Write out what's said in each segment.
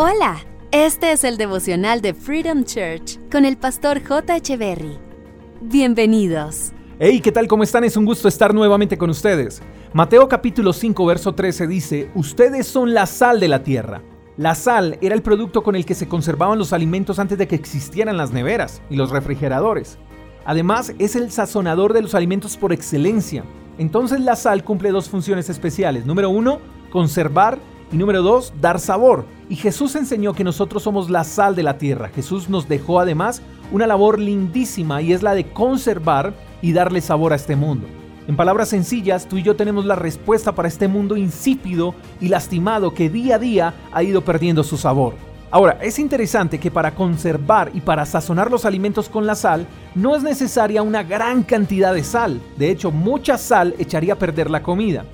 Hola, este es el devocional de Freedom Church con el pastor J. Berry. Bienvenidos. Hey, ¿qué tal? ¿Cómo están? Es un gusto estar nuevamente con ustedes. Mateo capítulo 5, verso 13 dice, Ustedes son la sal de la tierra. La sal era el producto con el que se conservaban los alimentos antes de que existieran las neveras y los refrigeradores. Además, es el sazonador de los alimentos por excelencia. Entonces la sal cumple dos funciones especiales. Número uno, conservar y número dos, dar sabor. Y Jesús enseñó que nosotros somos la sal de la tierra. Jesús nos dejó además una labor lindísima y es la de conservar y darle sabor a este mundo. En palabras sencillas, tú y yo tenemos la respuesta para este mundo insípido y lastimado que día a día ha ido perdiendo su sabor. Ahora, es interesante que para conservar y para sazonar los alimentos con la sal, no es necesaria una gran cantidad de sal. De hecho, mucha sal echaría a perder la comida.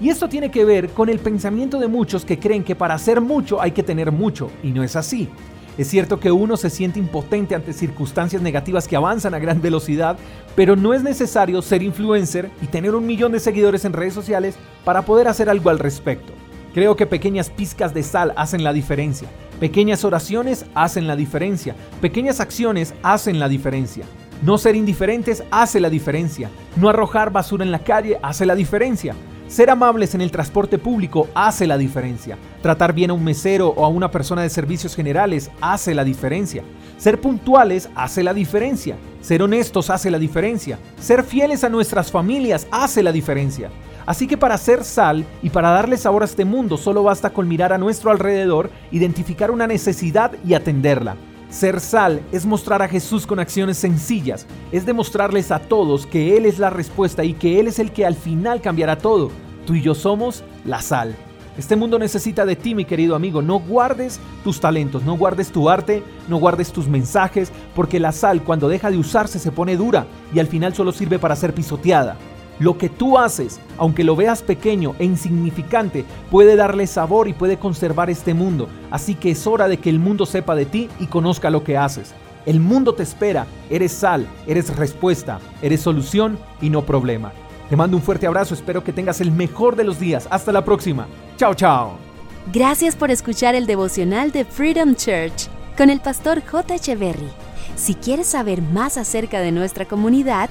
Y esto tiene que ver con el pensamiento de muchos que creen que para hacer mucho hay que tener mucho, y no es así. Es cierto que uno se siente impotente ante circunstancias negativas que avanzan a gran velocidad, pero no es necesario ser influencer y tener un millón de seguidores en redes sociales para poder hacer algo al respecto. Creo que pequeñas pizcas de sal hacen la diferencia. Pequeñas oraciones hacen la diferencia. Pequeñas acciones hacen la diferencia. No ser indiferentes hace la diferencia. No arrojar basura en la calle hace la diferencia. Ser amables en el transporte público hace la diferencia. Tratar bien a un mesero o a una persona de servicios generales hace la diferencia. Ser puntuales hace la diferencia. Ser honestos hace la diferencia. Ser fieles a nuestras familias hace la diferencia. Así que para ser sal y para darle sabor a este mundo solo basta con mirar a nuestro alrededor, identificar una necesidad y atenderla. Ser sal es mostrar a Jesús con acciones sencillas, es demostrarles a todos que Él es la respuesta y que Él es el que al final cambiará todo. Tú y yo somos la sal. Este mundo necesita de ti, mi querido amigo. No guardes tus talentos, no guardes tu arte, no guardes tus mensajes, porque la sal cuando deja de usarse se pone dura y al final solo sirve para ser pisoteada. Lo que tú haces, aunque lo veas pequeño e insignificante, puede darle sabor y puede conservar este mundo. Así que es hora de que el mundo sepa de ti y conozca lo que haces. El mundo te espera, eres sal, eres respuesta, eres solución y no problema. Te mando un fuerte abrazo, espero que tengas el mejor de los días. Hasta la próxima. Chao, chao. Gracias por escuchar el devocional de Freedom Church con el pastor J. Echeverry. Si quieres saber más acerca de nuestra comunidad,